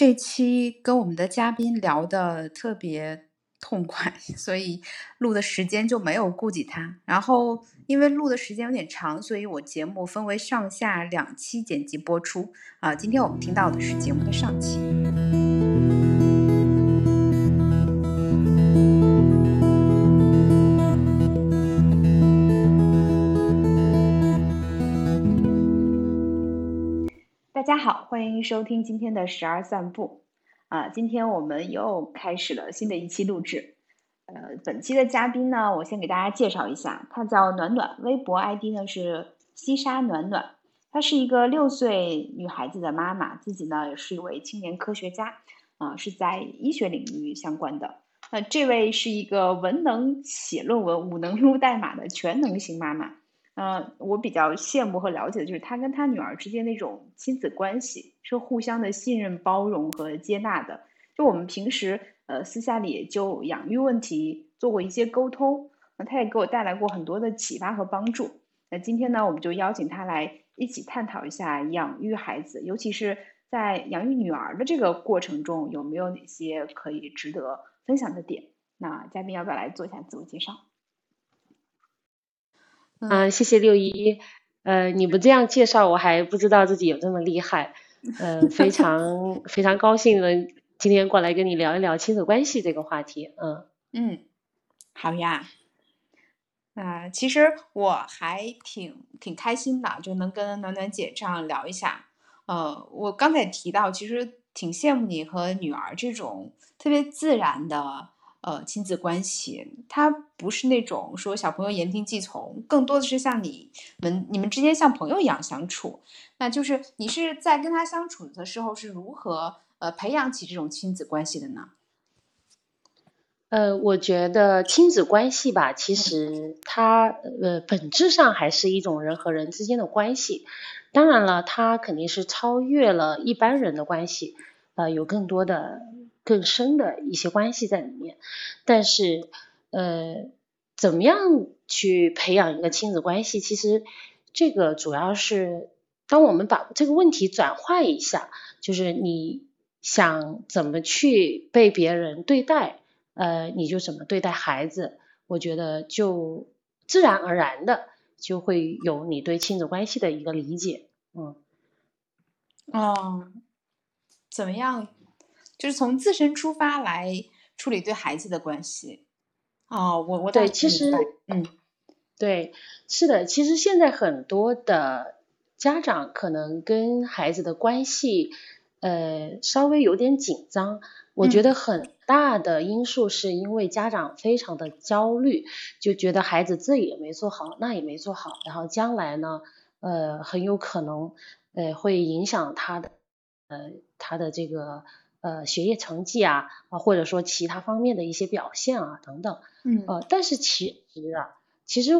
这期跟我们的嘉宾聊的特别痛快，所以录的时间就没有顾及他。然后因为录的时间有点长，所以我节目分为上下两期剪辑播出。啊，今天我们听到的是节目的上期。大家好，欢迎收听今天的十二散步。啊，今天我们又开始了新的一期录制。呃，本期的嘉宾呢，我先给大家介绍一下，她叫暖暖，微博 ID 呢是西沙暖暖。她是一个六岁女孩子的妈妈，自己呢也是一位青年科学家，啊，是在医学领域相关的。那这位是一个文能写论文、武能撸代码的全能型妈妈。呃，我比较羡慕和了解的就是他跟他女儿之间那种亲子关系，是互相的信任、包容和接纳的。就我们平时呃私下里就养育问题做过一些沟通，那他也给我带来过很多的启发和帮助。那今天呢，我们就邀请他来一起探讨一下养育孩子，尤其是在养育女儿的这个过程中，有没有哪些可以值得分享的点？那嘉宾要不要来做一下自我介绍？嗯，谢谢六一。呃，你不这样介绍，我还不知道自己有这么厉害。嗯，非常非常高兴能今天过来跟你聊一聊亲子关系这个话题。嗯嗯，好呀。啊，其实我还挺挺开心的，就能跟暖暖姐这样聊一下。呃，我刚才提到，其实挺羡慕你和女儿这种特别自然的。呃，亲子关系，它不是那种说小朋友言听计从，更多的是像你们你们之间像朋友一样相处。那就是你是在跟他相处的时候是如何呃培养起这种亲子关系的呢？呃，我觉得亲子关系吧，其实它呃本质上还是一种人和人之间的关系。当然了，它肯定是超越了一般人的关系，呃，有更多的。更深的一些关系在里面，但是呃，怎么样去培养一个亲子关系？其实这个主要是，当我们把这个问题转换一下，就是你想怎么去被别人对待，呃，你就怎么对待孩子。我觉得就自然而然的就会有你对亲子关系的一个理解。嗯，哦，怎么样？就是从自身出发来处理对孩子的关系，哦，我我对，其实。嗯，对，是的，其实现在很多的家长可能跟孩子的关系呃稍微有点紧张，我觉得。很大的因素是因为家长非常的焦虑，就觉得孩子这也没做好，那也没做好，然后将来呢呃很有可能呃会影响他的呃他的这个。呃，学业成绩啊，啊，或者说其他方面的一些表现啊，等等，嗯，呃，但是其实啊，其实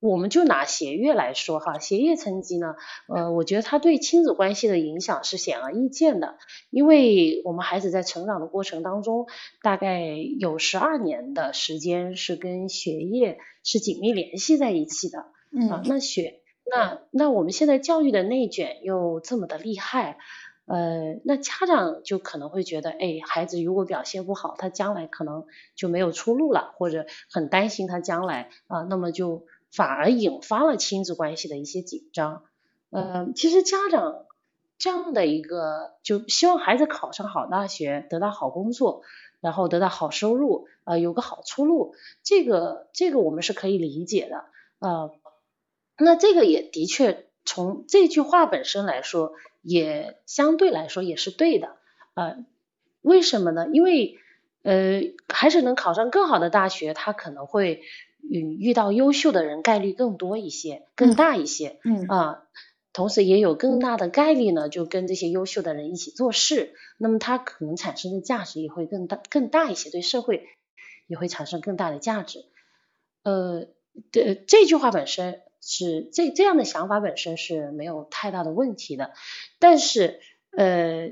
我们就拿学业来说哈，学业成绩呢，呃，我觉得它对亲子关系的影响是显而易见的，因为我们孩子在成长的过程当中，大概有十二年的时间是跟学业是紧密联系在一起的，嗯，那学，那那我们现在教育的内卷又这么的厉害。呃，那家长就可能会觉得，哎，孩子如果表现不好，他将来可能就没有出路了，或者很担心他将来啊，那么就反而引发了亲子关系的一些紧张。呃，其实家长这样的一个，就希望孩子考上好大学，得到好工作，然后得到好收入，呃，有个好出路，这个这个我们是可以理解的。呃，那这个也的确从这句话本身来说。也相对来说也是对的，呃，为什么呢？因为呃，还是能考上更好的大学，他可能会嗯遇到优秀的人概率更多一些，更大一些，嗯啊，同时也有更大的概率呢，就跟这些优秀的人一起做事，那么他可能产生的价值也会更大更大一些，对社会也会产生更大的价值。呃，这这句话本身。是这这样的想法本身是没有太大的问题的，但是呃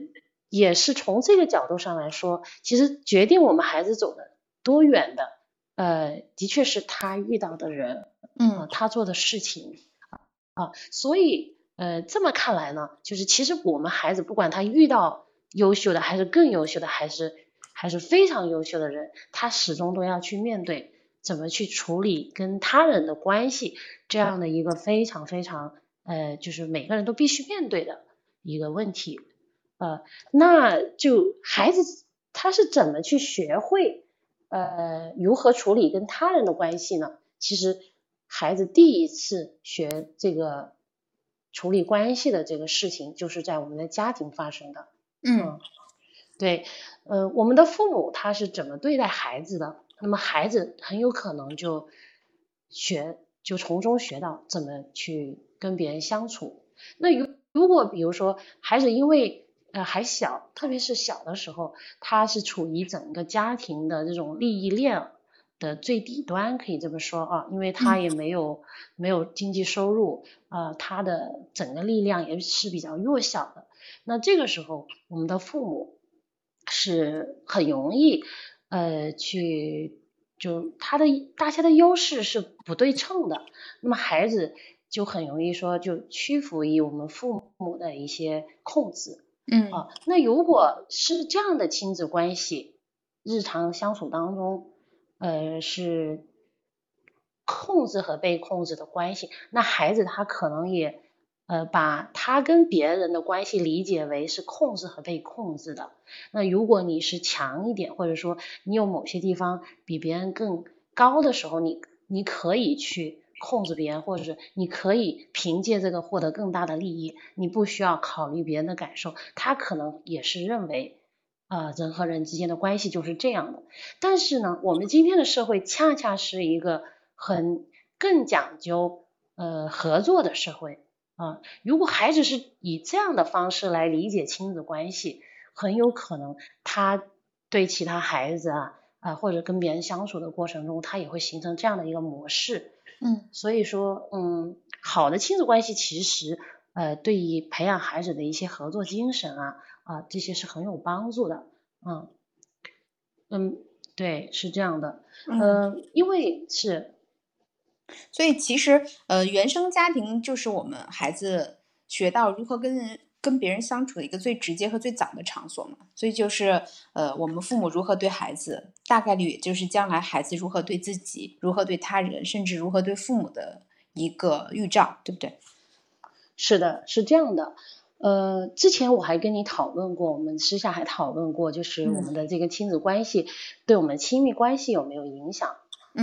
也是从这个角度上来说，其实决定我们孩子走的多远的，呃的确是他遇到的人，嗯，他做的事情啊，所以呃这么看来呢，就是其实我们孩子不管他遇到优秀的，还是更优秀的，还是还是非常优秀的人，他始终都要去面对怎么去处理跟他人的关系这样的一个非常非常呃，就是每个人都必须面对的一个问题。呃，那就孩子他是怎么去学会呃如何处理跟他人的关系呢？其实孩子第一次学这个处理关系的这个事情，就是在我们的家庭发生的。嗯，对，呃，我们的父母他是怎么对待孩子的，那么孩子很有可能就学，就从中学到怎么去跟别人相处。那如如果比如说孩子因为呃还小，特别是小的时候，他是处于整个家庭的这种利益链的最底端，可以这么说啊，因为他也没有没有经济收入，呃，他的整个力量也是比较弱小的。那这个时候，我们的父母是很容易呃去就他的大家的优势是不对称的，那么孩子就很容易说就屈服于我们父母的一些控制，嗯啊，那如果是这样的亲子关系，日常相处当中，呃是控制和被控制的关系，那孩子他可能也。呃，把他跟别人的关系理解为是控制和被控制的。那如果你是强一点，或者说你有某些地方比别人更高的时候，你你可以去控制别人，或者是你可以凭借这个获得更大的利益，你不需要考虑别人的感受。他可能也是认为，啊，人和人之间的关系就是这样的。但是呢，我们今天的社会恰恰是一个很更讲究呃合作的社会。啊，如果孩子是以这样的方式来理解亲子关系，很有可能他对其他孩子啊啊或者跟别人相处的过程中，他也会形成这样的一个模式。嗯，所以说，嗯，好的亲子关系其实呃对于培养孩子的一些合作精神啊啊这些是很有帮助的。嗯嗯，对，是这样的。嗯，因为是。所以其实，呃，原生家庭就是我们孩子学到如何跟人、跟别人相处的一个最直接和最早的场所嘛。所以就是，呃，我们父母如何对孩子，大概率也就是将来孩子如何对自己、如何对他人，甚至如何对父母的一个预兆，对不对？是的，是这样的。呃，之前我还跟你讨论过，我们私下还讨论过，就是我们的这个亲子关系对我们亲密关系有没有影响？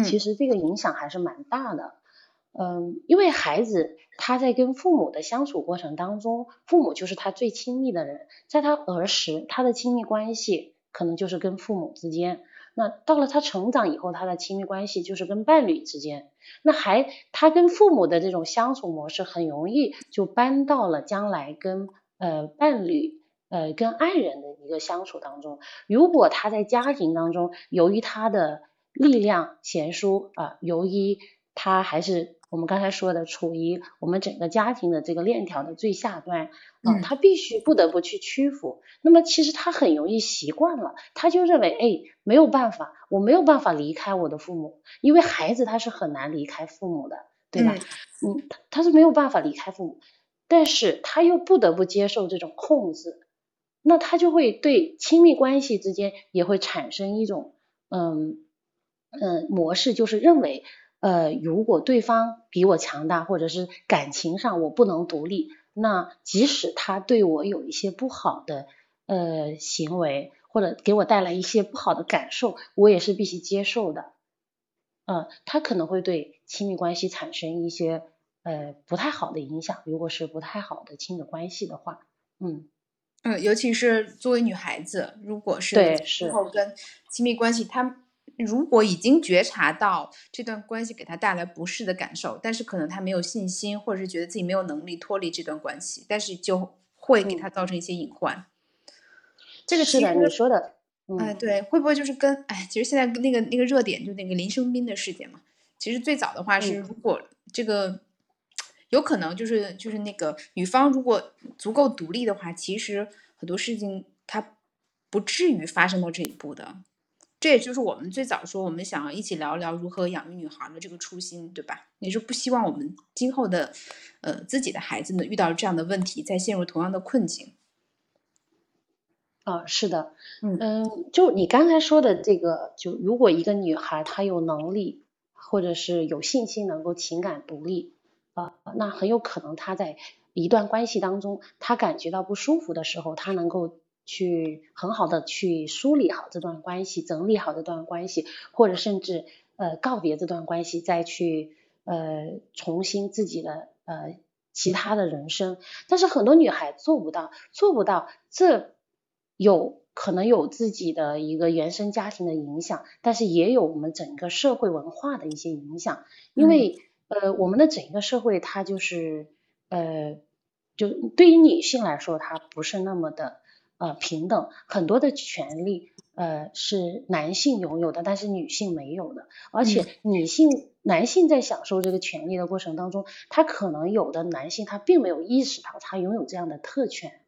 其实这个影响还是蛮大的，嗯，因为孩子他在跟父母的相处过程当中，父母就是他最亲密的人，在他儿时，他的亲密关系可能就是跟父母之间，那到了他成长以后，他的亲密关系就是跟伴侣之间，那还他跟父母的这种相处模式，很容易就搬到了将来跟呃伴侣呃跟爱人的一个相处当中，如果他在家庭当中，由于他的力量悬殊啊，由于他还是我们刚才说的，处于我们整个家庭的这个链条的最下端啊，他必须不得不去屈服。那么其实他很容易习惯了，他就认为哎没有办法，我没有办法离开我的父母，因为孩子他是很难离开父母的，对吧？嗯，他是没有办法离开父母，但是他又不得不接受这种控制，那他就会对亲密关系之间也会产生一种嗯。嗯，模式就是认为，呃，如果对方比我强大，或者是感情上我不能独立，那即使他对我有一些不好的呃行为，或者给我带来一些不好的感受，我也是必须接受的。嗯，他可能会对亲密关系产生一些呃不太好的影响，如果是不太好的亲子关系的话，嗯嗯，尤其是作为女孩子，如果是对是后跟亲密关系，他。如果已经觉察到这段关系给他带来不适的感受，但是可能他没有信心，或者是觉得自己没有能力脱离这段关系，但是就会给他造成一些隐患。这个是的，你说的，哎，对，会不会就是跟哎，其实现在那个那个热点就那个林生斌的事件嘛？其实最早的话是，如果这个有可能就是就是那个女方如果足够独立的话，其实很多事情她不至于发生到这一步的。这也就是我们最早说，我们想要一起聊聊如何养育女孩的这个初心，对吧？也是不希望我们今后的，呃，自己的孩子呢遇到这样的问题，再陷入同样的困境。啊，是的，嗯，就你刚才说的这个，就如果一个女孩她有能力或者是有信心能够情感独立啊，那很有可能她在一段关系当中，她感觉到不舒服的时候，她能够去很好的去梳理好这段关系，整理好这段关系，或者甚至呃告别这段关系，再去呃重新自己的呃其他的人生。但是很多女孩做不到，做不到这。有可能有自己的一个原生家庭的影响，但是也有我们整个社会文化的一些影响。因为呃，我们的整个社会它就是呃，就对于女性来说，它不是那么的呃平等，很多的权利呃是男性拥有的，但是女性没有的。而且女性男性在享受这个权利的过程当中，他可能有的男性他并没有意识到他拥有这样的特权。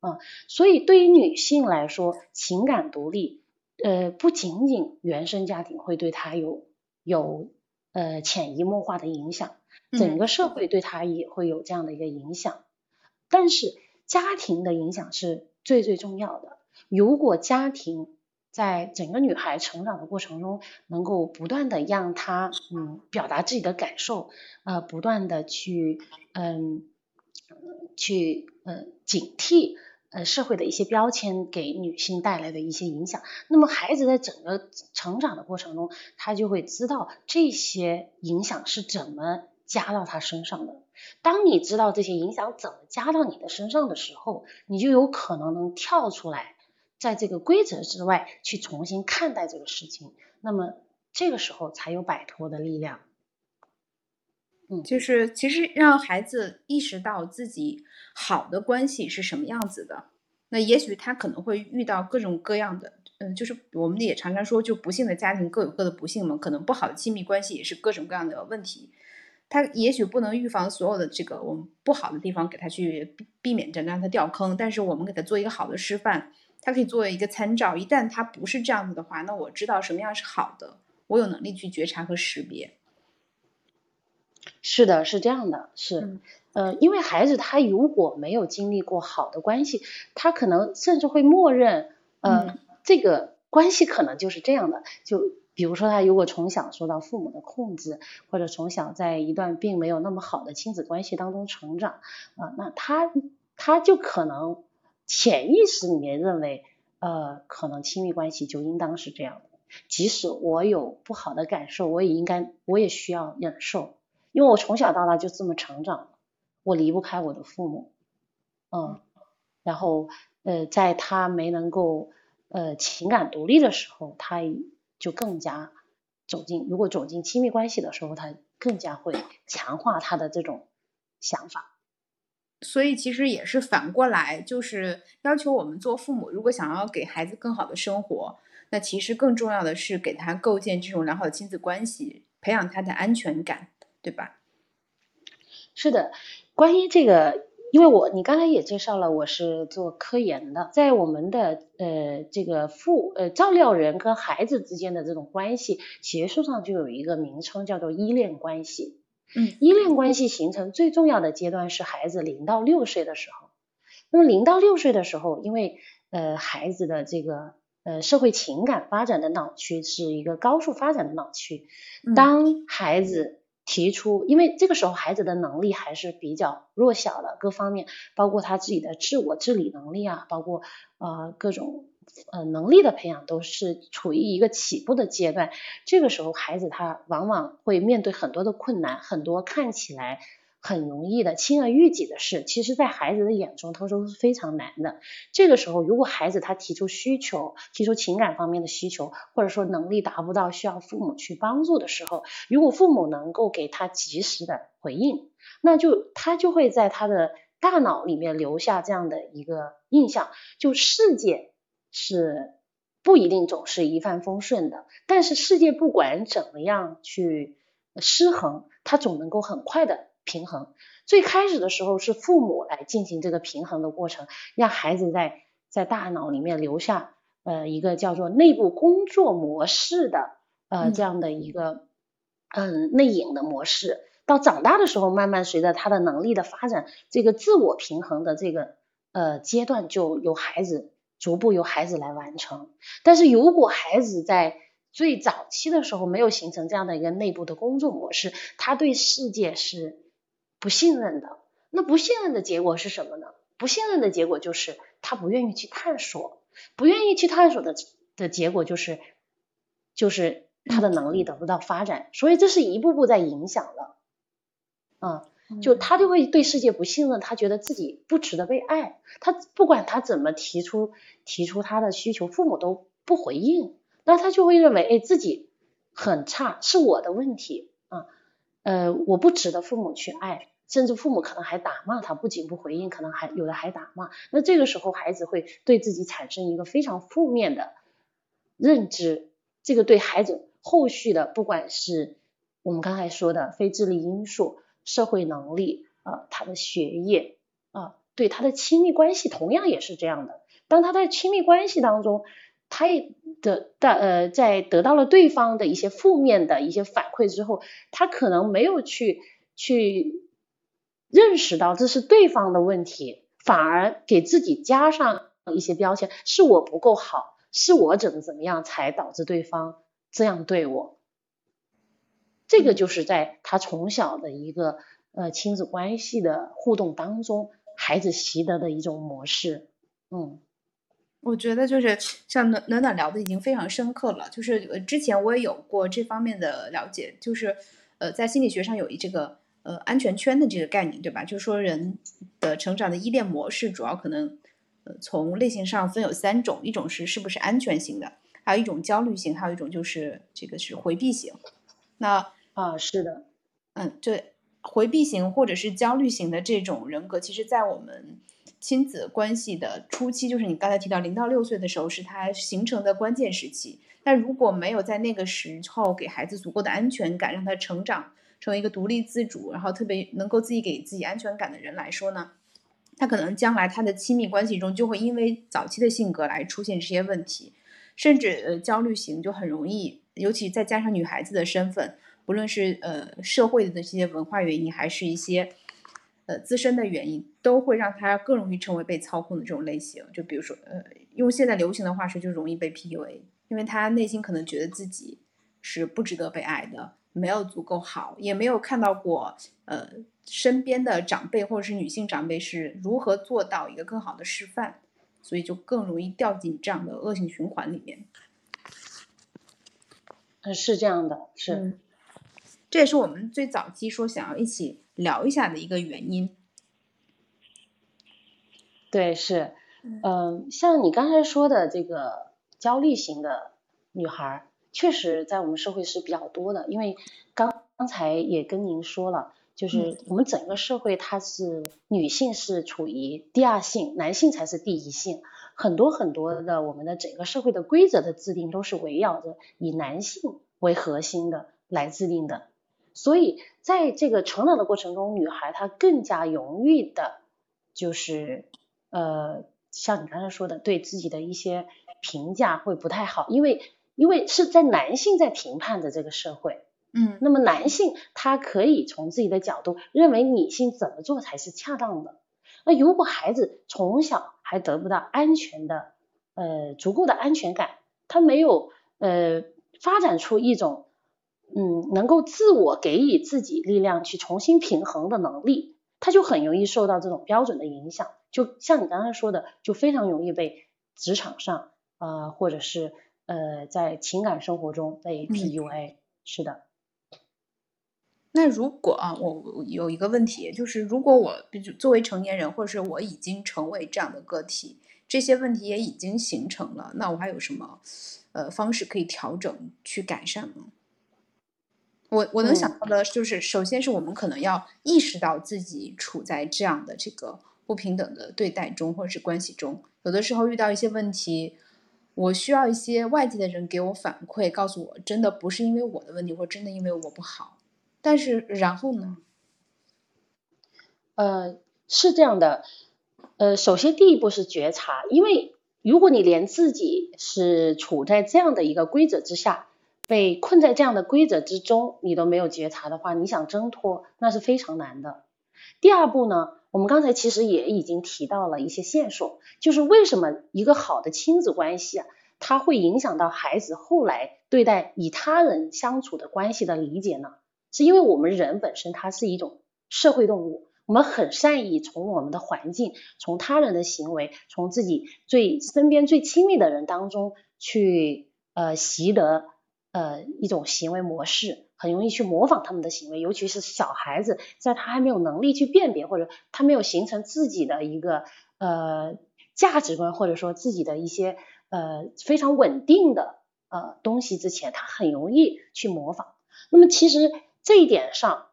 啊，所以对于女性来说，情感独立，呃，不仅仅原生家庭会对她有有呃潜移默化的影响，整个社会对她也会有这样的一个影响。但是家庭的影响是最最重要的。如果家庭在整个女孩成长的过程中，能够不断的让她嗯表达自己的感受，呃，不断的去嗯去嗯警惕。呃，社会的一些标签给女性带来的一些影响，那么孩子在整个成长的过程中，他就会知道这些影响是怎么加到他身上的。当你知道这些影响怎么加到你的身上的时候，你就有可能能跳出来，在这个规则之外去重新看待这个事情。那么这个时候才有摆脱的力量。嗯，就是其实让孩子意识到自己好的关系是什么样子的，那也许他可能会遇到各种各样的，嗯，就是我们也常常说，就不幸的家庭各有各的不幸嘛，可能不好的亲密关系也是各种各样的问题。他也许不能预防所有的这个我们不好的地方，给他去避避免着让他掉坑，但是我们给他做一个好的示范，他可以作为一个参照。一旦他不是这样子的话，那我知道什么样是好的，我有能力去觉察和识别。是的，是这样的，是，呃，因为孩子他如果没有经历过好的关系，他可能甚至会默认，呃，这个关系可能就是这样的。就比如说他如果从小受到父母的控制，或者从小在一段并没有那么好的亲子关系当中成长，啊，那他他就可能潜意识里面认为，呃，可能亲密关系就应当是这样的。即使我有不好的感受，我也应该，我也需要忍受。因为我从小到大就这么成长，我离不开我的父母，嗯，然后呃，在他没能够呃情感独立的时候，他就更加走进，如果走进亲密关系的时候，他更加会强化他的这种想法。所以其实也是反过来，就是要求我们做父母，如果想要给孩子更好的生活，那其实更重要的是给他构建这种良好的亲子关系，培养他的安全感。对吧？是的，关于这个，因为我你刚才也介绍了，我是做科研的，在我们的呃这个父呃照料人跟孩子之间的这种关系，学术上就有一个名称叫做依恋关系。嗯，依恋关系形成最重要的阶段是孩子零到六岁的时候。那么零到六岁的时候，因为呃孩子的这个呃社会情感发展的脑区是一个高速发展的脑区，当孩子提出，因为这个时候孩子的能力还是比较弱小的，各方面包括他自己的自我治理能力啊，包括呃各种呃能力的培养都是处于一个起步的阶段。这个时候孩子他往往会面对很多的困难，很多看起来。很容易的轻而易举的事，其实，在孩子的眼中，他说是非常难的。这个时候，如果孩子他提出需求，提出情感方面的需求，或者说能力达不到，需要父母去帮助的时候，如果父母能够给他及时的回应，那就他就会在他的大脑里面留下这样的一个印象：，就世界是不一定总是一帆风顺的，但是世界不管怎么样去失衡，它总能够很快的。平衡最开始的时候是父母来进行这个平衡的过程，让孩子在在大脑里面留下呃一个叫做内部工作模式的呃这样的一个嗯内隐的模式。到长大的时候，慢慢随着他的能力的发展，这个自我平衡的这个呃阶段就由孩子逐步由孩子来完成。但是如果孩子在最早期的时候没有形成这样的一个内部的工作模式，他对世界是不信任的。那不信任的结果是什么呢？不信任的结果就是他不愿意去探索，不愿意去探索的的结果就是就是他的能力得不到发展。所以这是一步步在影响的，啊。就他就会对世界不信任，他觉得自己不值得被爱，他不管他怎么提出提出他的需求，父母都不回应，那他就会认为，哎，自己很差，是我的问题啊，呃，我不值得父母去爱，甚至父母可能还打骂他，不仅不回应，可能还有的还打骂，那这个时候孩子会对自己产生一个非常负面的认知，这个对孩子后续的，不管是我们刚才说的非智力因素。社会能力啊，他的学业啊，对他的亲密关系同样也是这样的。当他在亲密关系当中，他也得到呃，在得到了对方的一些负面的一些反馈之后，他可能没有去去认识到这是对方的问题，反而给自己加上一些标签，是我不够好，是我怎么怎么样才导致对方这样对我。这个就是在他从小的一个呃亲子关系的互动当中，孩子习得的一种模式。嗯，我觉得就是像暖暖暖聊的已经非常深刻了。就是之前我也有过这方面的了解，就是呃在心理学上有一这个呃安全圈的这个概念，对吧？就是说人的成长的依恋模式主要可能呃从类型上分有三种，一种是是不是安全型的，还有一种焦虑型，还有一种就是这个是回避型。那啊，是的，嗯，对，回避型或者是焦虑型的这种人格，其实在我们亲子关系的初期，就是你刚才提到零到六岁的时候，是他形成的关键时期。但如果没有在那个时候给孩子足够的安全感，让他成长成为一个独立自主，然后特别能够自己给自己安全感的人来说呢，他可能将来他的亲密关系中就会因为早期的性格来出现这些问题，甚至呃焦虑型就很容易，尤其再加上女孩子的身份。不论是呃社会的这些文化原因，还是一些呃自身的原因，都会让他更容易成为被操控的这种类型。就比如说，呃，用现在流行的话说，就容易被 PUA，因为他内心可能觉得自己是不值得被爱的，没有足够好，也没有看到过呃身边的长辈或者是女性长辈是如何做到一个更好的示范，所以就更容易掉进这样的恶性循环里面。嗯，是这样的，是。这也是我们最早期说想要一起聊一下的一个原因。对，是，嗯，像你刚才说的这个焦虑型的女孩，确实在我们社会是比较多的。因为刚刚才也跟您说了，就是我们整个社会它是女性是处于第二性，男性才是第一性。很多很多的我们的整个社会的规则的制定都是围绕着以男性为核心的来制定的。所以在这个成长的过程中，女孩她更加容易的，就是呃，像你刚才说的，对自己的一些评价会不太好，因为因为是在男性在评判的这个社会，嗯，那么男性他可以从自己的角度认为女性怎么做才是恰当的。那如果孩子从小还得不到安全的呃足够的安全感，他没有呃发展出一种。嗯，能够自我给予自己力量去重新平衡的能力，他就很容易受到这种标准的影响。就像你刚才说的，就非常容易被职场上啊，或者是呃在情感生活中被 PUA。是的。那如果啊，我有一个问题，就是如果我作为成年人，或者是我已经成为这样的个体，这些问题也已经形成了，那我还有什么呃方式可以调整去改善吗？我我能想到的就是，首先是我们可能要意识到自己处在这样的这个不平等的对待中，或者是关系中。有的时候遇到一些问题，我需要一些外界的人给我反馈，告诉我真的不是因为我的问题，或真的因为我不好。但是然后呢？呃，是这样的。呃，首先第一步是觉察，因为如果你连自己是处在这样的一个规则之下。被困在这样的规则之中，你都没有觉察的话，你想挣脱那是非常难的。第二步呢，我们刚才其实也已经提到了一些线索，就是为什么一个好的亲子关系啊，它会影响到孩子后来对待与他人相处的关系的理解呢？是因为我们人本身它是一种社会动物，我们很善于从我们的环境、从他人的行为、从自己最身边最亲密的人当中去呃习得呃一种行为模式，很容易去模仿他们的行为，尤其是小孩子，在他还没有能力去辨别或者他没有形成自己的一个呃价值观，或者说自己的一些呃非常稳定的呃东西之前，他很容易去模仿。那么其实。这一点上，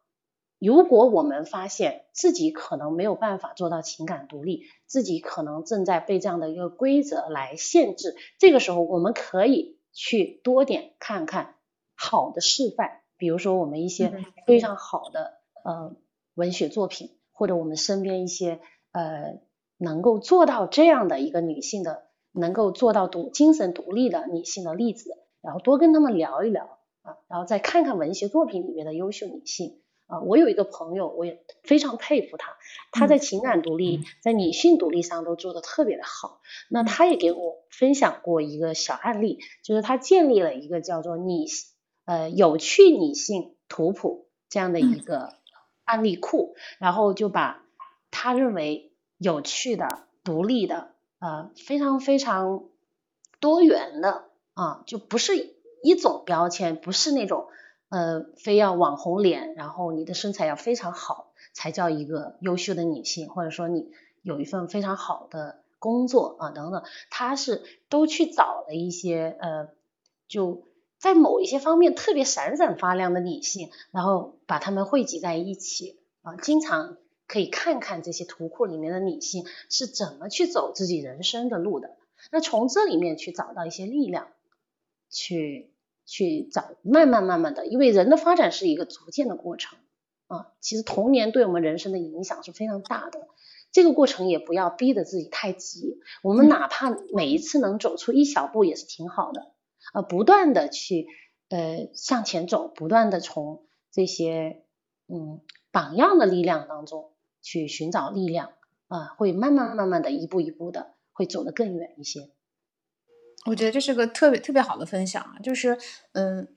如果我们发现自己可能没有办法做到情感独立，自己可能正在被这样的一个规则来限制，这个时候我们可以去多点看看好的示范，比如说我们一些非常好的呃文学作品，或者我们身边一些呃能够做到这样的一个女性的，能够做到独精神独立的女性的例子，然后多跟他们聊一聊。啊，然后再看看文学作品里面的优秀女性啊，我有一个朋友，我也非常佩服她，她在情感独立、在女性独立上都做得特别的好。那她也给我分享过一个小案例，就是她建立了一个叫做“女呃有趣女性图谱”这样的一个案例库，然后就把他认为有趣的、独立的、呃非常非常多元的啊，就不是。一种标签不是那种，呃，非要网红脸，然后你的身材要非常好才叫一个优秀的女性，或者说你有一份非常好的工作啊等等，他是都去找了一些呃，就在某一些方面特别闪闪发亮的理性，然后把它们汇集在一起啊，经常可以看看这些图库里面的理性是怎么去走自己人生的路的，那从这里面去找到一些力量，去。去找慢慢慢慢的，因为人的发展是一个逐渐的过程啊。其实童年对我们人生的影响是非常大的，这个过程也不要逼得自己太急。我们哪怕每一次能走出一小步也是挺好的啊，不断的去呃向前走，不断的从这些嗯榜样的力量当中去寻找力量啊，会慢慢慢慢的一步一步的会走得更远一些。我觉得这是个特别特别好的分享啊，就是，嗯，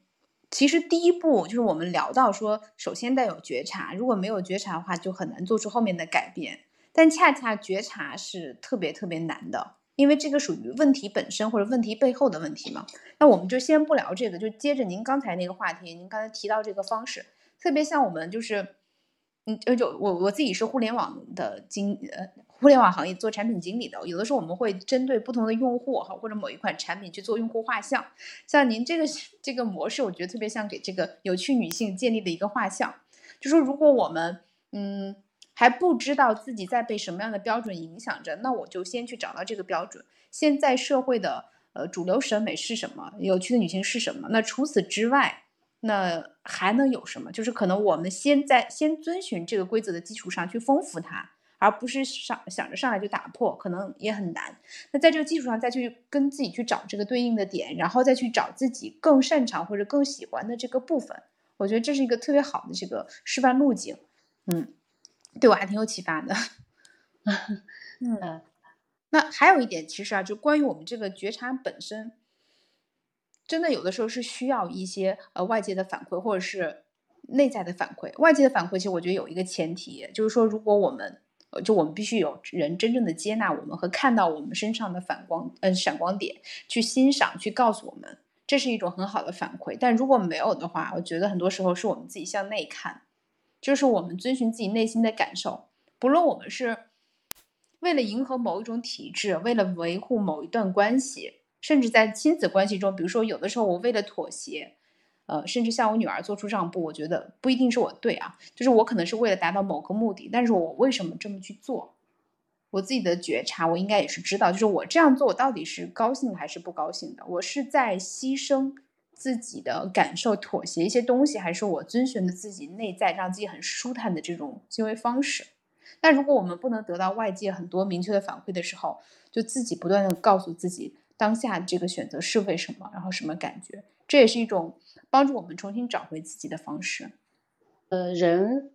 其实第一步就是我们聊到说，首先得有觉察，如果没有觉察的话，就很难做出后面的改变。但恰恰觉察是特别特别难的，因为这个属于问题本身或者问题背后的问题嘛。那我们就先不聊这个，就接着您刚才那个话题，您刚才提到这个方式，特别像我们就是。嗯，就我我自己是互联网的经呃，互联网行业做产品经理的，有的时候我们会针对不同的用户哈，或者某一款产品去做用户画像。像您这个这个模式，我觉得特别像给这个有趣女性建立的一个画像。就说如果我们嗯还不知道自己在被什么样的标准影响着，那我就先去找到这个标准。现在社会的呃主流审美是什么？有趣的女性是什么？那除此之外。那还能有什么？就是可能我们先在先遵循这个规则的基础上去丰富它，而不是上想着上来就打破，可能也很难。那在这个基础上再去跟自己去找这个对应的点，然后再去找自己更擅长或者更喜欢的这个部分，我觉得这是一个特别好的这个示范路径。嗯，对我还挺有启发的。嗯，那还有一点，其实啊，就关于我们这个觉察本身。真的有的时候是需要一些呃外界的反馈，或者是内在的反馈。外界的反馈其实我觉得有一个前提，就是说如果我们就我们必须有人真正的接纳我们和看到我们身上的反光嗯闪光点，去欣赏，去告诉我们，这是一种很好的反馈。但如果没有的话，我觉得很多时候是我们自己向内看，就是我们遵循自己内心的感受，不论我们是为了迎合某一种体制，为了维护某一段关系。甚至在亲子关系中，比如说有的时候我为了妥协，呃，甚至向我女儿做出让步，我觉得不一定是我对啊，就是我可能是为了达到某个目的，但是我为什么这么去做？我自己的觉察，我应该也是知道，就是我这样做，我到底是高兴还是不高兴的？我是在牺牲自己的感受，妥协一些东西，还是我遵循的自己内在让自己很舒坦的这种行为方式？但如果我们不能得到外界很多明确的反馈的时候，就自己不断的告诉自己。当下这个选择是为什么？然后什么感觉？这也是一种帮助我们重新找回自己的方式。呃，人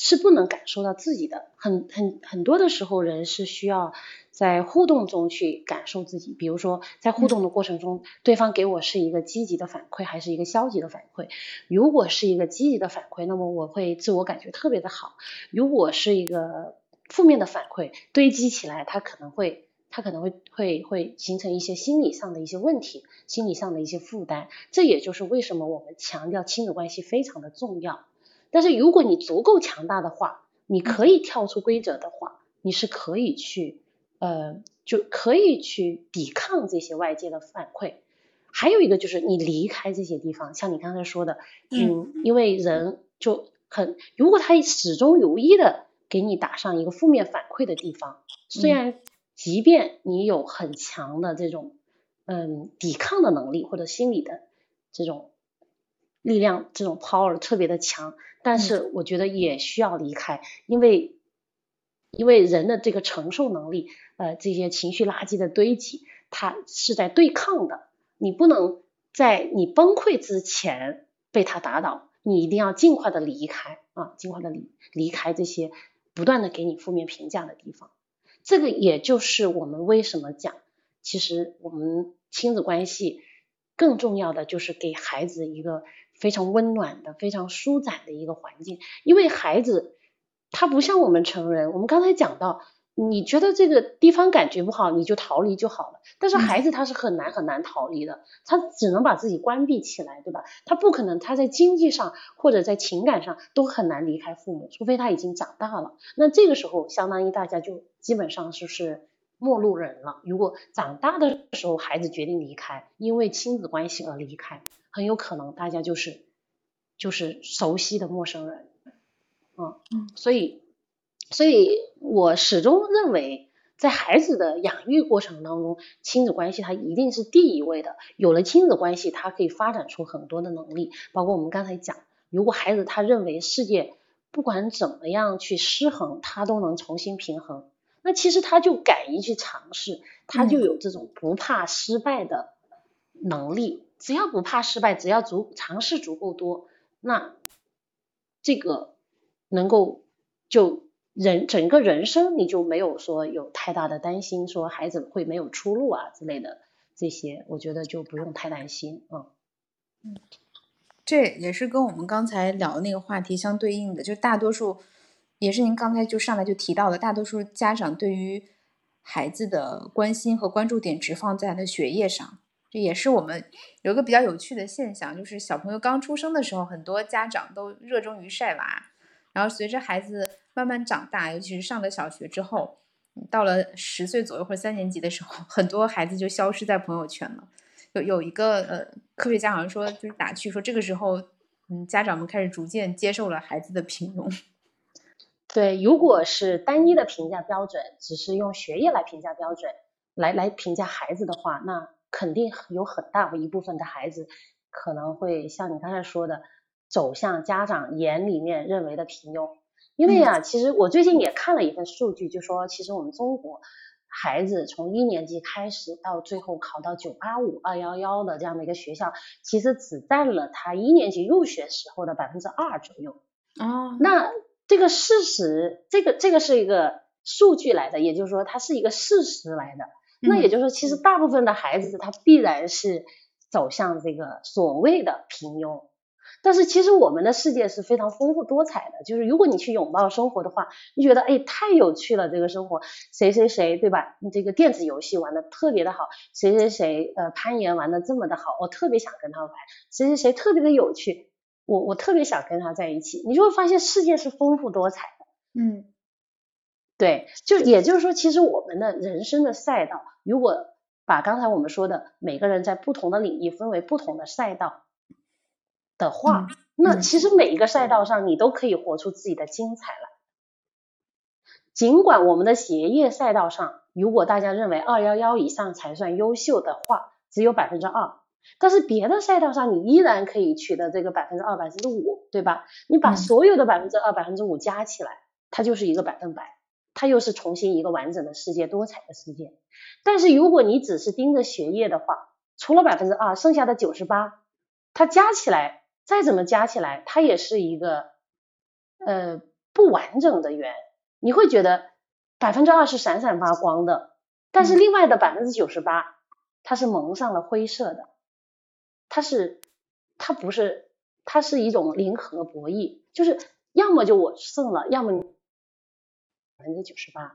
是不能感受到自己的，很很很多的时候，人是需要在互动中去感受自己。比如说，在互动的过程中，对方给我是一个积极的反馈，还是一个消极的反馈？如果是一个积极的反馈，那么我会自我感觉特别的好；如果是一个负面的反馈，堆积起来，它可能会，它可能会会会形成一些心理上的一些问题，心理上的一些负担。这也就是为什么我们强调亲子关系非常的重要。但是如果你足够强大的话，你可以跳出规则的话，你是可以去呃，就可以去抵抗这些外界的反馈。还有一个就是你离开这些地方，像你刚才说的，嗯，因为人就很，如果他始终如一的给你打上一个负面反馈的地方，虽然即便你有很强的这种嗯抵抗的能力或者心理的这种。力量这种 power 特别的强，但是我觉得也需要离开，因为因为人的这个承受能力，呃，这些情绪垃圾的堆积，它是在对抗的，你不能在你崩溃之前被他打倒，你一定要尽快的离开啊，尽快的离离开这些不断的给你负面评价的地方，这个也就是我们为什么讲，其实我们亲子关系更重要的就是给孩子一个。非常温暖的、非常舒展的一个环境，因为孩子他不像我们成人，我们刚才讲到，你觉得这个地方感觉不好，你就逃离就好了。但是孩子他是很难很难逃离的，他只能把自己关闭起来，对吧？他不可能他在经济上或者在情感上都很难离开父母，除非他已经长大了。那这个时候，相当于大家就基本上就是陌路人了。如果长大的时候孩子决定离开，因为亲子关系而离开。很有可能大家就是就是熟悉的陌生人，嗯，所以所以我始终认为，在孩子的养育过程当中，亲子关系它一定是第一位的。有了亲子关系，它可以发展出很多的能力，包括我们刚才讲，如果孩子他认为世界不管怎么样去失衡，他都能重新平衡，那其实他就敢于去尝试，他就有这种不怕失败的能力。只要不怕失败，只要足尝试足够多，那这个能够就人整个人生你就没有说有太大的担心，说孩子会没有出路啊之类的这些，我觉得就不用太担心啊。嗯，这也是跟我们刚才聊的那个话题相对应的，就大多数也是您刚才就上来就提到的，大多数家长对于孩子的关心和关注点只放在了学业上。这也是我们有一个比较有趣的现象，就是小朋友刚出生的时候，很多家长都热衷于晒娃，然后随着孩子慢慢长大，尤其是上了小学之后，到了十岁左右或者三年级的时候，很多孩子就消失在朋友圈了。有有一个呃科学家好像说，就是打趣说，这个时候，嗯，家长们开始逐渐接受了孩子的平庸。对，如果是单一的评价标准，只是用学业来评价标准来来评价孩子的话，那。肯定有很大一部分的孩子可能会像你刚才说的，走向家长眼里面认为的平庸。因为啊，其实我最近也看了一份数据，就说其实我们中国孩子从一年级开始到最后考到九八五、二幺幺的这样的一个学校，其实只占了他一年级入学时候的百分之二左右。哦，那这个事实，这个这个是一个数据来的，也就是说它是一个事实来的。那也就是说，其实大部分的孩子他必然是走向这个所谓的平庸。但是其实我们的世界是非常丰富多彩的，就是如果你去拥抱生活的话，你觉得哎太有趣了，这个生活谁谁谁对吧？你这个电子游戏玩的特别的好，谁谁谁呃攀岩玩的这么的好，我特别想跟他玩，谁谁谁特别的有趣，我我特别想跟他在一起，你就会发现世界是丰富多彩的。嗯。对，就也就是说，其实我们的人生的赛道，如果把刚才我们说的每个人在不同的领域分为不同的赛道的话，那其实每一个赛道上你都可以活出自己的精彩来。尽管我们的鞋业赛道上，如果大家认为二幺幺以上才算优秀的话，只有百分之二，但是别的赛道上你依然可以取得这个百分之二、百分之五，对吧？你把所有的百分之二、百分之五加起来，它就是一个百分百。它又是重新一个完整的世界，多彩的世界。但是如果你只是盯着学业的话，除了百分之二，剩下的九十八，它加起来再怎么加起来，它也是一个呃不完整的圆，你会觉得百分之二是闪闪发光的，但是另外的百分之九十八，它是蒙上了灰色的，它是它不是，它是一种零和博弈，就是要么就我胜了，要么百分之九十八，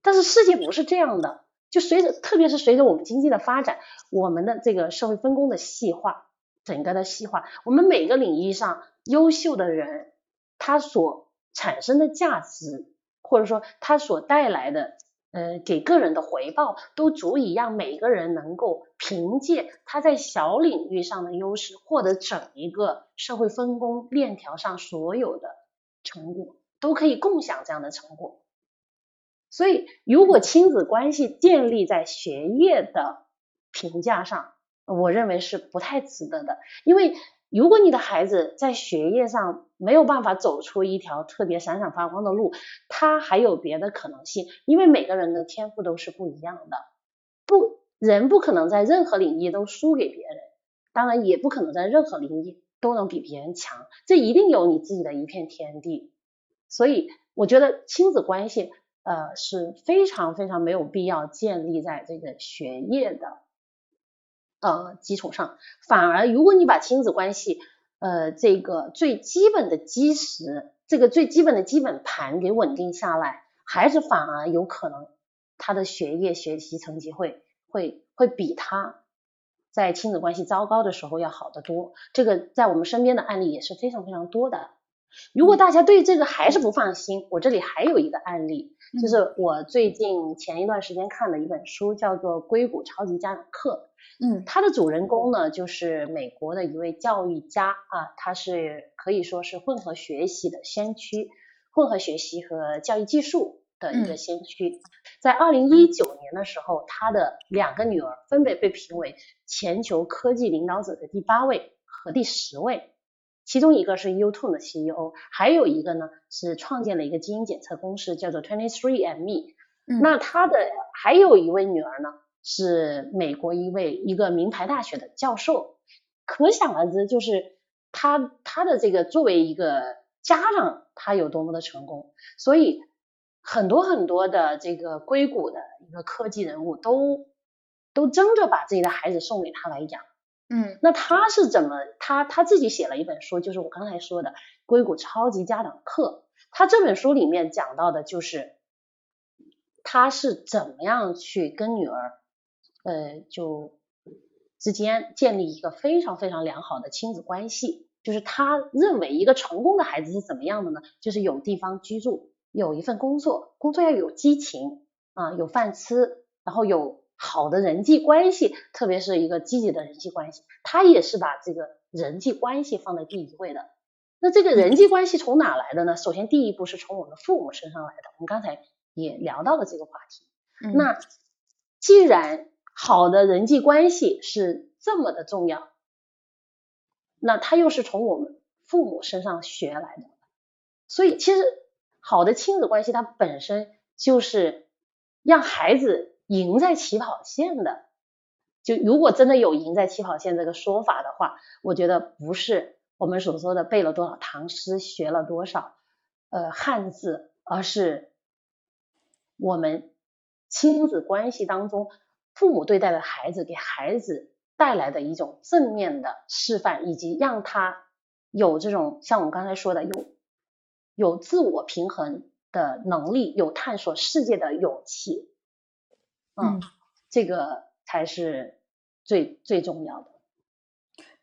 但是世界不是这样的，就随着特别是随着我们经济的发展，我们的这个社会分工的细化，整个的细化，我们每个领域上优秀的人，他所产生的价值，或者说他所带来的，呃，给个人的回报，都足以让每个人能够凭借他在小领域上的优势，获得整一个社会分工链条上所有的成果，都可以共享这样的成果。所以，如果亲子关系建立在学业的评价上，我认为是不太值得的，因为。如果你的孩子在学业上没有办法走出一条特别闪闪发光的路，他还有别的可能性，因为每个人的天赋都是不一样的，不人不可能在任何领域都输给别人，当然也不可能在任何领域都能比别人强，这一定有你自己的一片天地。所以我觉得亲子关系呃是非常非常没有必要建立在这个学业的。呃，基础上，反而如果你把亲子关系，呃，这个最基本的基石，这个最基本的基本盘给稳定下来，孩子反而有可能他的学业学习成绩会会会比他在亲子关系糟糕的时候要好得多。这个在我们身边的案例也是非常非常多的。如果大家对这个还是不放心，我这里还有一个案例，就是我最近前一段时间看的一本书，叫做《硅谷超级家长课》。嗯，它的主人公呢，就是美国的一位教育家啊，他是可以说是混合学习的先驱，混合学习和教育技术的一个先驱。在二零一九年的时候，他的两个女儿分别被评为全球科技领导者的第八位和第十位，其中一个是 YouTube 的 CEO，还有一个呢是创建了一个基因检测公司，叫做 Twenty Three and Me。那他的还有一位女儿呢？是美国一位一个名牌大学的教授，可想而知，就是他他的这个作为一个家长，他有多么的成功。所以很多很多的这个硅谷的一个科技人物都都争着把自己的孩子送给他来养。嗯，那他是怎么？他他自己写了一本书，就是我刚才说的《硅谷超级家长课》。他这本书里面讲到的就是他是怎么样去跟女儿。呃，就之间建立一个非常非常良好的亲子关系，就是他认为一个成功的孩子是怎么样的呢？就是有地方居住，有一份工作，工作要有激情啊，有饭吃，然后有好的人际关系，特别是一个积极的人际关系。他也是把这个人际关系放在第一位的。那这个人际关系从哪来的呢？首先第一步是从我们父母身上来的。我们刚才也聊到了这个话题。那既然好的人际关系是这么的重要，那他又是从我们父母身上学来的，所以其实好的亲子关系它本身就是让孩子赢在起跑线的。就如果真的有赢在起跑线这个说法的话，我觉得不是我们所说的背了多少唐诗，学了多少呃汉字，而是我们亲子关系当中。父母对待的孩子，给孩子带来的一种正面的示范，以及让他有这种像我刚才说的有有自我平衡的能力，有探索世界的勇气，嗯，这个才是最最重要的。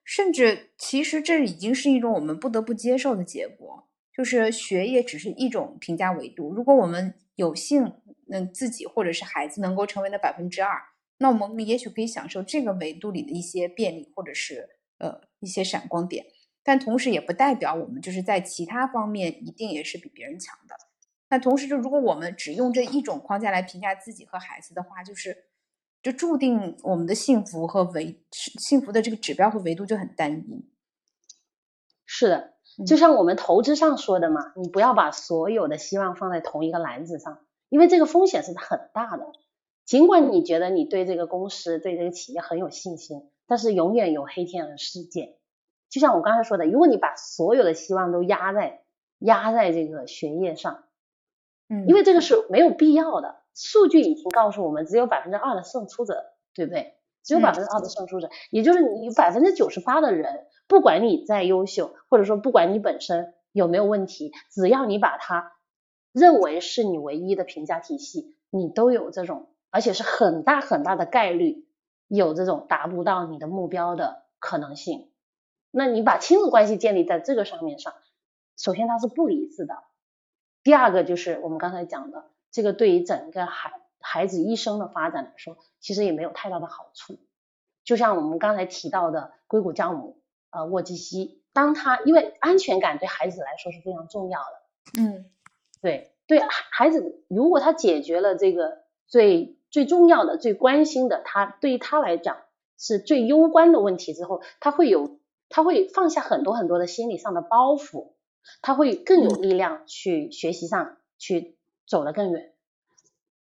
甚至，其实这已经是一种我们不得不接受的结果，就是学业只是一种评价维度。如果我们有幸，嗯，自己或者是孩子能够成为那百分之二。那我们也许可以享受这个维度里的一些便利，或者是呃一些闪光点，但同时也不代表我们就是在其他方面一定也是比别人强的。那同时，就如果我们只用这一种框架来评价自己和孩子的话，就是就注定我们的幸福和维幸福的这个指标和维度就很单一。是的，就像我们投资上说的嘛，你不要把所有的希望放在同一个篮子上，因为这个风险是很大的。尽管你觉得你对这个公司、对这个企业很有信心，但是永远有黑天鹅事件。就像我刚才说的，如果你把所有的希望都压在压在这个学业上，嗯，因为这个是没有必要的。数据已经告诉我们，只有百分之二的胜出者，对不对？只有百分之二的胜出者，也就是你百分之九十八的人，不管你再优秀，或者说不管你本身有没有问题，只要你把它认为是你唯一的评价体系，你都有这种，而且是很大很大的概率有这种达不到你的目标的可能性。那你把亲子关系建立在这个上面上，首先它是不理智的，第二个就是我们刚才讲的，这个对于整个孩孩子一生的发展来说，其实也没有太大的好处。就像我们刚才提到的硅谷教母呃沃基西，当他因为安全感对孩子来说是非常重要的，嗯，对对孩孩子，如果他解决了这个最最重要的、最关心的，他对于他来讲是最攸关的问题之后，他会有他会放下很多很多的心理上的包袱，他会更有力量去学习上去走得更远。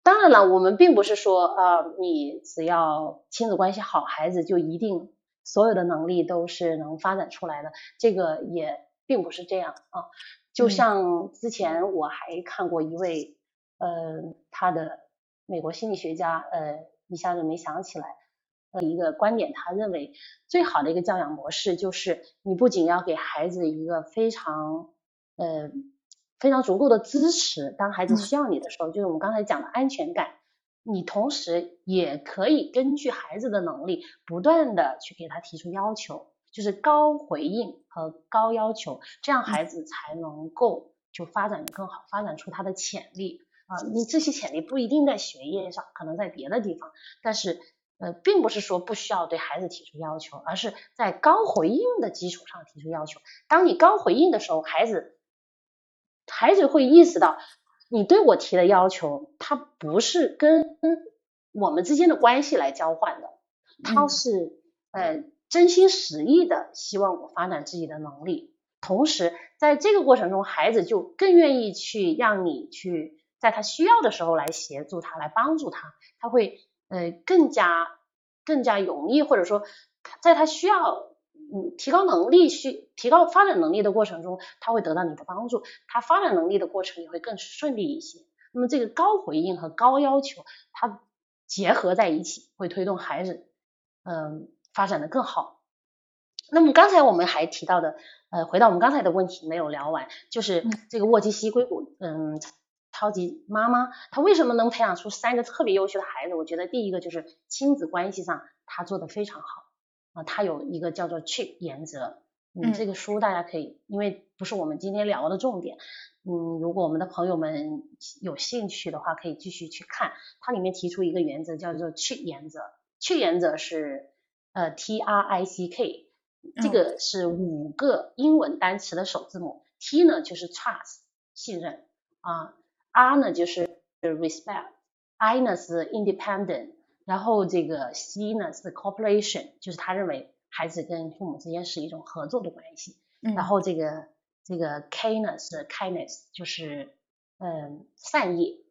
当然了，我们并不是说呃，你只要亲子关系好，孩子就一定所有的能力都是能发展出来的，这个也并不是这样啊。就像之前我还看过一位呃，他的美国心理学家，呃，一下子没想起来的一个观点，他认为最好的一个教养模式就是你不仅要给孩子一个非常呃。非常足够的支持，当孩子需要你的时候，就是我们刚才讲的安全感。你同时也可以根据孩子的能力，不断的去给他提出要求，就是高回应和高要求，这样孩子才能够就发展的更好，发展出他的潜力啊。你这些潜力不一定在学业上，可能在别的地方，但是呃，并不是说不需要对孩子提出要求，而是在高回应的基础上提出要求。当你高回应的时候，孩子。孩子会意识到，你对我提的要求，他不是跟我们之间的关系来交换的，他是呃真心实意的希望我发展自己的能力。同时，在这个过程中，孩子就更愿意去让你去在他需要的时候来协助他，来帮助他，他会呃更加更加容易，或者说在他需要。嗯，提高能力需提高发展能力的过程中，他会得到你的帮助，他发展能力的过程也会更顺利一些。那么这个高回应和高要求，它结合在一起，会推动孩子嗯发展的更好。那么刚才我们还提到的，呃，回到我们刚才的问题没有聊完，就是这个沃基西硅谷嗯超级妈妈，她为什么能培养出三个特别优秀的孩子？我觉得第一个就是亲子关系上她做的非常好。啊，她有一个叫做 CHIP 原则，嗯，这个书大家可以，因为不是我们今天聊的重点，嗯，如果我们的朋友们有兴趣的话，可以继续去看，它里面提出一个原则叫做 CHIP 原则，CHIP 原则是呃 T R I C K，这个是五个英文单词的首字母，T 呢就是 trust 信任。啊，R 呢就是 respect，I 呢是 independent。然后这个 C 呢是 cooperation，就是他认为孩子跟父母之间是一种合作的关系。然后这个这个 K 呢是 kindness，就是嗯善意。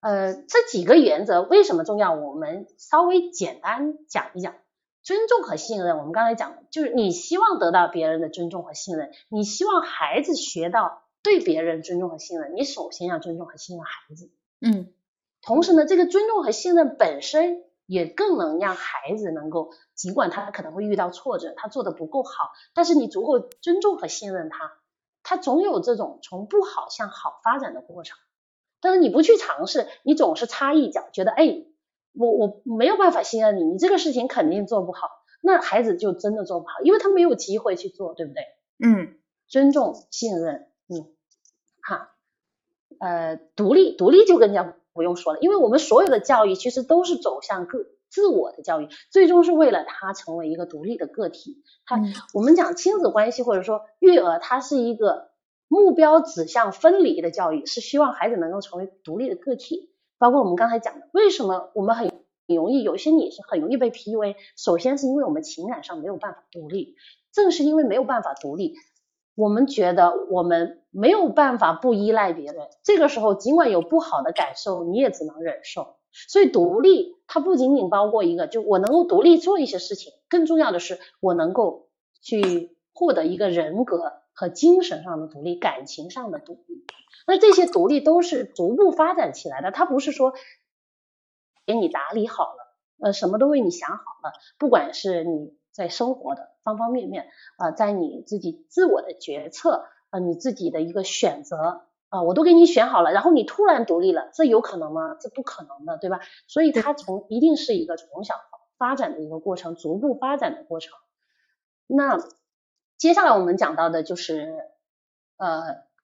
呃，这几个原则为什么重要？我们稍微简单讲一讲。尊重和信任，我们刚才讲的就是你希望得到别人的尊重和信任，你希望孩子学到对别人尊重和信任，你首先要尊重和信任孩子。嗯。同时呢，这个尊重和信任本身也更能让孩子能够，尽管他可能会遇到挫折，他做的不够好，但是你足够尊重和信任他，他总有这种从不好向好发展的过程。但是你不去尝试，你总是插一脚，觉得哎，我我没有办法信任你，你这个事情肯定做不好，那孩子就真的做不好，因为他没有机会去做，对不对？嗯，尊重、信任，嗯，哈，呃，独立，独立就更加。不用说了，因为我们所有的教育其实都是走向个自我的教育，最终是为了他成为一个独立的个体。他我们讲亲子关系或者说育儿，它是一个目标指向分离的教育，是希望孩子能够成为独立的个体。包括我们刚才讲的，为什么我们很容易有些你是很容易被 PUA，首先是因为我们情感上没有办法独立，正是因为没有办法独立。我们觉得我们没有办法不依赖别人，这个时候尽管有不好的感受，你也只能忍受。所以独立它不仅仅包括一个，就我能够独立做一些事情，更重要的是我能够去获得一个人格和精神上的独立、感情上的独立。那这些独立都是逐步发展起来的，它不是说给你打理好了，呃，什么都为你想好了，不管是你在生活的方方面面啊，在你自己自我的决策啊，你自己的一个选择啊，我都给你选好了，然后你突然独立了，这有可能吗？这不可能的，对吧？所以它从一定是一个从小发展的一个过程，逐步发展的过程。那接下来我们讲到的就是呃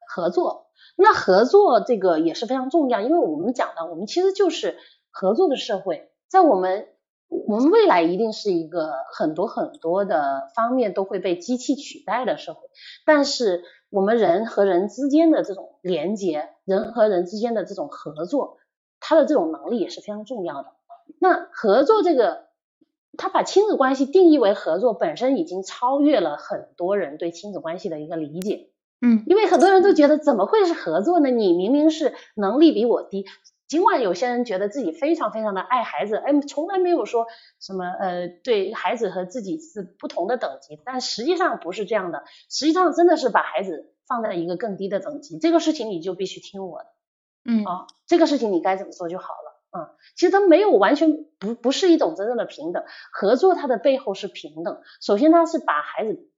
合作，那合作这个也是非常重要，因为我们讲的我们其实就是合作的社会，在我们我们未来一定是一个很多很多的方面都会被机器取代的社会，但是我们人和人之间的这种连接，人和人之间的这种合作，他的这种能力也是非常重要的。那合作这个，他把亲子关系定义为合作，本身已经超越了很多人对亲子关系的一个理解。嗯，因为很多人都觉得怎么会是合作呢？你明明是能力比我低，尽管有些人觉得自己非常非常的爱孩子，哎，从来没有说什么呃对孩子和自己是不同的等级，但实际上不是这样的，实际上真的是把孩子放在一个更低的等级，这个事情你就必须听我的，嗯啊，这个事情你该怎么做就好了。啊，其实它没有完全不不是一种真正的平等合作，它的背后是平等。首先，它是把孩子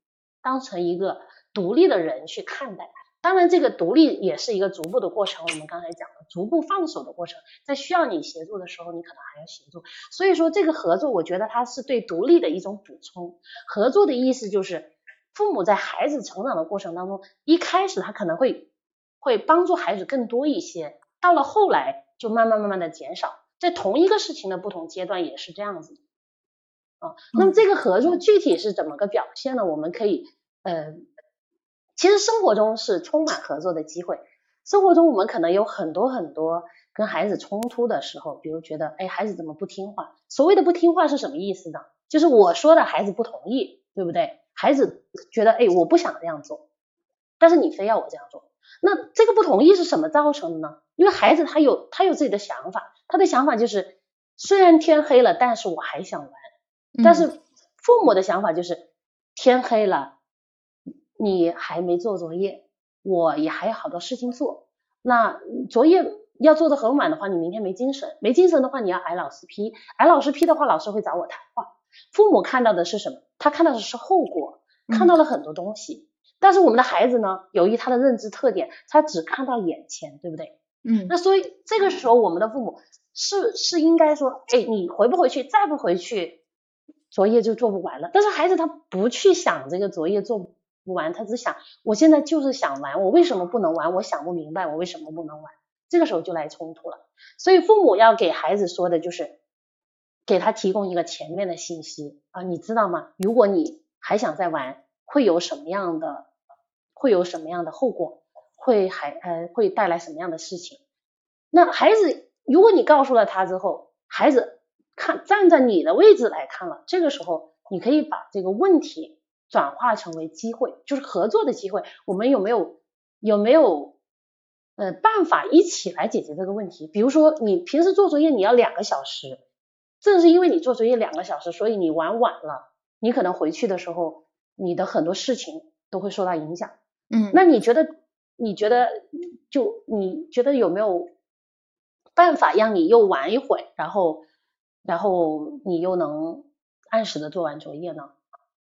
当成一个独立的人去看待，当然这个独立也是一个逐步的过程。我们刚才讲了，逐步放手的过程，在需要你协助的时候，你可能还要协助。所以说，这个合作，我觉得它是对独立的一种补充。合作的意思就是，父母在孩子成长的过程当中，一开始他可能会会帮助孩子更多一些，到了后来。就慢慢慢慢的减少，在同一个事情的不同阶段也是这样子啊。那么这个合作具体是怎么个表现呢？我们可以呃，其实生活中是充满合作的机会。生活中我们可能有很多很多跟孩子冲突的时候，比如觉得哎孩子怎么不听话？所谓的不听话是什么意思呢？就是我说的孩子不同意，对不对？孩子觉得哎我不想这样做，但是你非要我这样做。那这个不同意是什么造成的呢？因为孩子他有他有自己的想法，他的想法就是虽然天黑了，但是我还想玩。但是父母的想法就是天黑了，你还没做作业，我也还有好多事情做。那作业要做的很晚的话，你明天没精神，没精神的话，你要挨老师批，挨老师批的话，老师会找我谈话。父母看到的是什么？他看到的是后果，看到了很多东西。但是我们的孩子呢，由于他的认知特点，他只看到眼前，对不对？嗯。那所以这个时候，我们的父母是是应该说，哎，你回不回去？再不回去，作业就做不完了。但是孩子他不去想这个作业做不玩，他只想我现在就是想玩，我为什么不能玩？我想不明白，我为什么不能玩？这个时候就来冲突了。所以父母要给孩子说的就是，给他提供一个前面的信息啊，你知道吗？如果你还想再玩，会有什么样的？会有什么样的后果？会还呃会带来什么样的事情？那孩子，如果你告诉了他之后，孩子看站在你的位置来看了，这个时候你可以把这个问题转化成为机会，就是合作的机会。我们有没有有没有呃办法一起来解决这个问题？比如说你平时做作业你要两个小时，正是因为你做作业两个小时，所以你玩晚了，你可能回去的时候你的很多事情都会受到影响。嗯，那你觉得？你觉得？就你觉得有没有办法让你又玩一会，然后，然后你又能按时的做完作业呢？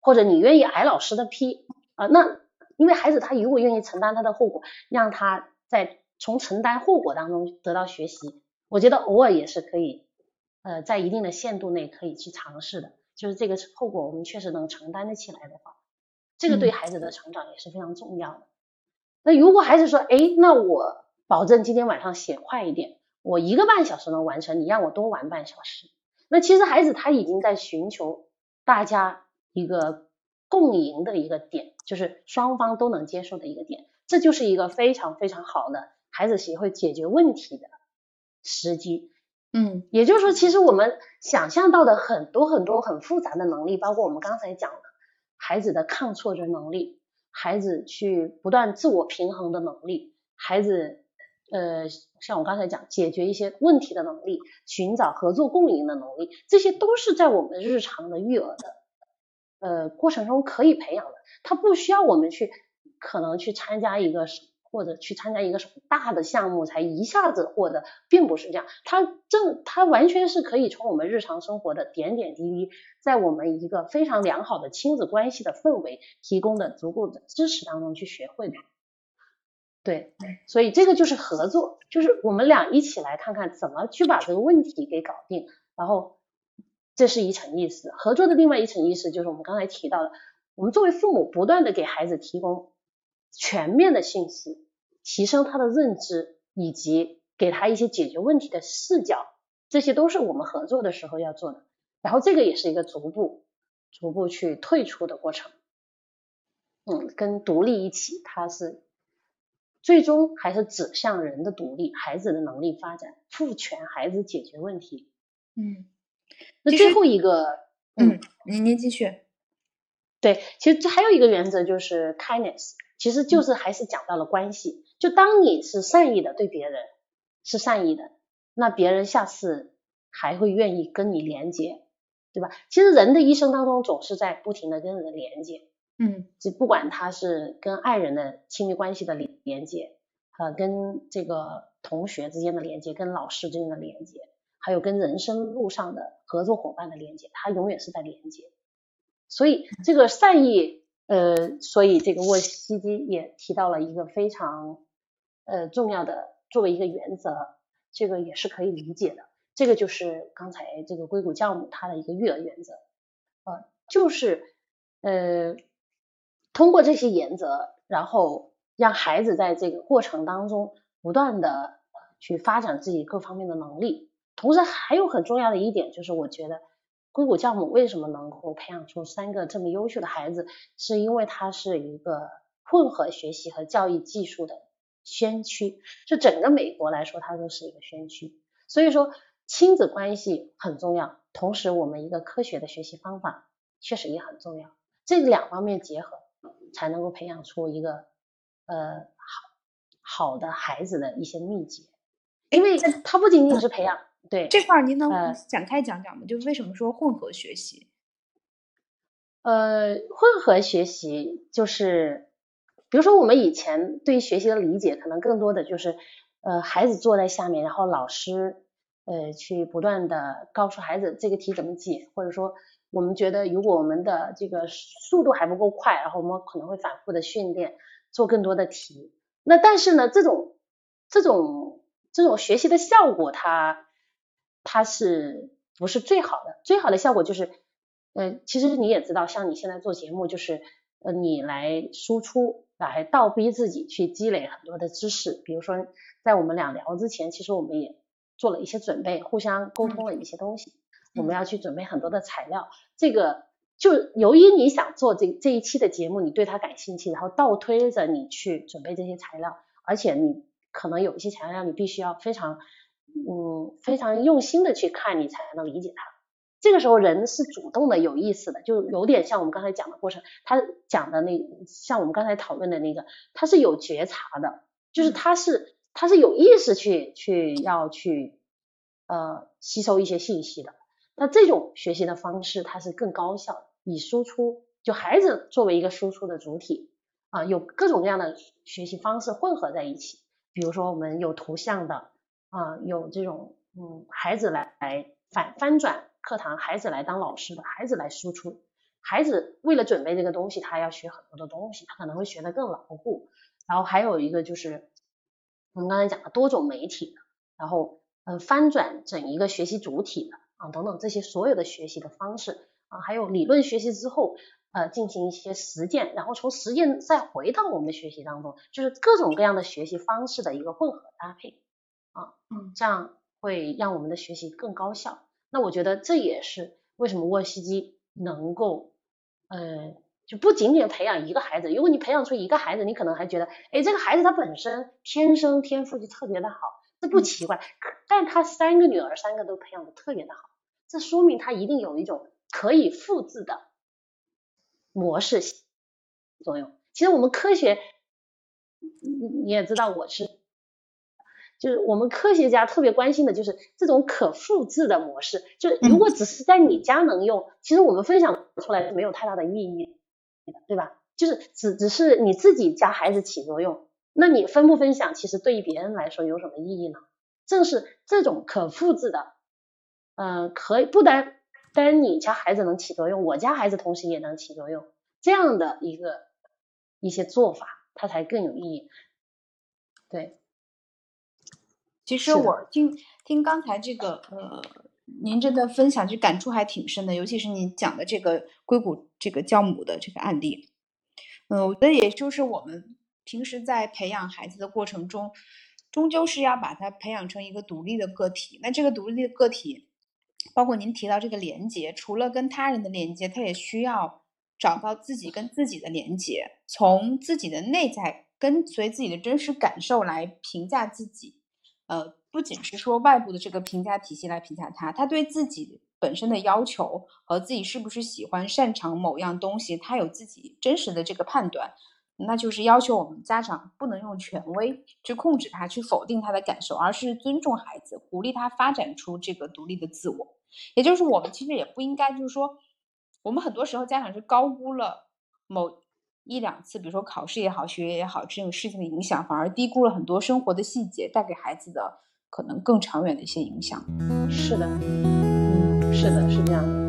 或者你愿意挨老师的批啊？那因为孩子他如果愿意承担他的后果，让他在从承担后果当中得到学习，我觉得偶尔也是可以，呃，在一定的限度内可以去尝试的。就是这个后果我们确实能承担得起来的话。这个对孩子的成长也是非常重要的。那如果孩子说，哎，那我保证今天晚上写快一点，我一个半小时能完成，你让我多玩半小时。那其实孩子他已经在寻求大家一个共赢的一个点，就是双方都能接受的一个点，这就是一个非常非常好的孩子协会解决问题的时机。嗯，也就是说，其实我们想象到的很多很多很复杂的能力，包括我们刚才讲的。孩子的抗挫折能力，孩子去不断自我平衡的能力，孩子呃像我刚才讲解决一些问题的能力，寻找合作共赢的能力，这些都是在我们日常的育儿的呃过程中可以培养的，他不需要我们去可能去参加一个或者去参加一个什么大的项目才一下子获得，并不是这样。它正它完全是可以从我们日常生活的点点滴滴，在我们一个非常良好的亲子关系的氛围提供的足够的支持当中去学会的。对，所以这个就是合作，就是我们俩一起来看看怎么去把这个问题给搞定。然后这是一层意思，合作的另外一层意思就是我们刚才提到的，我们作为父母不断的给孩子提供全面的信息，提升他的认知，以及给他一些解决问题的视角，这些都是我们合作的时候要做的。然后这个也是一个逐步逐步去退出的过程，嗯，跟独立一起，它是。最终还是指向人的独立，孩子的能力发展，赋权孩子解决问题。嗯，那最后一个，嗯，您您继续。对，其实这还有一个原则就是 kindness，其实就是还是讲到了关系。就当你是善意的对别人是善意的，那别人下次还会愿意跟你连接，对吧？其实人的一生当中总是在不停的跟人连接。嗯，就不管他是跟爱人的亲密关系的连连接，呃，跟这个同学之间的连接，跟老师之间的连接，还有跟人生路上的合作伙伴的连接，他永远是在连接。所以这个善意，呃，所以这个沃西基也提到了一个非常呃重要的作为一个原则，这个也是可以理解的。这个就是刚才这个硅谷教母他的一个育儿原则，呃，就是呃。通过这些原则，然后让孩子在这个过程当中不断的去发展自己各方面的能力。同时还有很重要的一点就是，我觉得硅谷教母为什么能够培养出三个这么优秀的孩子，是因为它是一个混合学习和教育技术的先驱。就整个美国来说，它都是一个先驱。所以说亲子关系很重要，同时我们一个科学的学习方法确实也很重要。这两方面结合。才能够培养出一个呃好好的孩子的一些秘诀，因为它不仅仅是培养，对这块儿您能展开讲讲吗？就为什么说混合学习？呃，混合学习就是，比如说我们以前对学习的理解，可能更多的就是呃孩子坐在下面，然后老师呃去不断的告诉孩子这个题怎么解，或者说。我们觉得，如果我们的这个速度还不够快，然后我们可能会反复的训练，做更多的题。那但是呢，这种这种这种学习的效果，它它是不是最好的？最好的效果就是，呃，其实你也知道，像你现在做节目，就是呃，你来输出，来倒逼自己去积累很多的知识。比如说，在我们俩聊之前，其实我们也做了一些准备，互相沟通了一些东西。我们要去准备很多的材料，这个就由于你想做这这一期的节目，你对它感兴趣，然后倒推着你去准备这些材料，而且你可能有一些材料你必须要非常嗯非常用心的去看，你才能理解它。这个时候人是主动的、有意思的，就有点像我们刚才讲的过程，他讲的那像我们刚才讨论的那个，他是有觉察的，就是他是他是有意识去去要去呃吸收一些信息的。那这种学习的方式，它是更高效，以输出就孩子作为一个输出的主体啊，有各种各样的学习方式混合在一起。比如说我们有图像的啊，有这种嗯孩子来来反翻转课堂，孩子来当老师的，孩子来输出。孩子为了准备这个东西，他要学很多的东西，他可能会学得更牢固。然后还有一个就是我们刚才讲的多种媒体的，然后嗯翻转整一个学习主体的。啊，等等这些所有的学习的方式啊，还有理论学习之后，呃，进行一些实践，然后从实践再回到我们的学习当中，就是各种各样的学习方式的一个混合搭配啊，嗯，这样会让我们的学习更高效。那我觉得这也是为什么沃西基能够，呃，就不仅仅培养一个孩子，如果你培养出一个孩子，你可能还觉得，哎，这个孩子他本身天生天赋就特别的好。这不奇怪，但他三个女儿，三个都培养的特别的好，这说明他一定有一种可以复制的模式作用。其实我们科学，你也知道，我是，就是我们科学家特别关心的就是这种可复制的模式。就是如果只是在你家能用，其实我们分享出来是没有太大的意义，对吧？就是只只是你自己家孩子起作用，那你分不分享，其实对于别人来说有什么意义呢？正是这种可复制的，嗯，可以不单单你家孩子能起作用，我家孩子同时也能起作用，这样的一个一些做法，它才更有意义。对，其实我听听刚才这个呃，您这个分享就感触还挺深的，尤其是您讲的这个硅谷这个教母的这个案例。嗯，我觉得也就是我们平时在培养孩子的过程中，终究是要把他培养成一个独立的个体。那这个独立的个体，包括您提到这个连接，除了跟他人的连接，他也需要找到自己跟自己的连接，从自己的内在跟随自己的真实感受来评价自己。呃，不仅是说外部的这个评价体系来评价他，他对自己。本身的要求和自己是不是喜欢擅长某样东西，他有自己真实的这个判断，那就是要求我们家长不能用权威去控制他，去否定他的感受，而是尊重孩子，鼓励他发展出这个独立的自我。也就是我们其实也不应该，就是说，我们很多时候家长是高估了某一两次，比如说考试也好，学业也好这种事情的影响，反而低估了很多生活的细节带给孩子的可能更长远的一些影响。是的。是的，是这样的。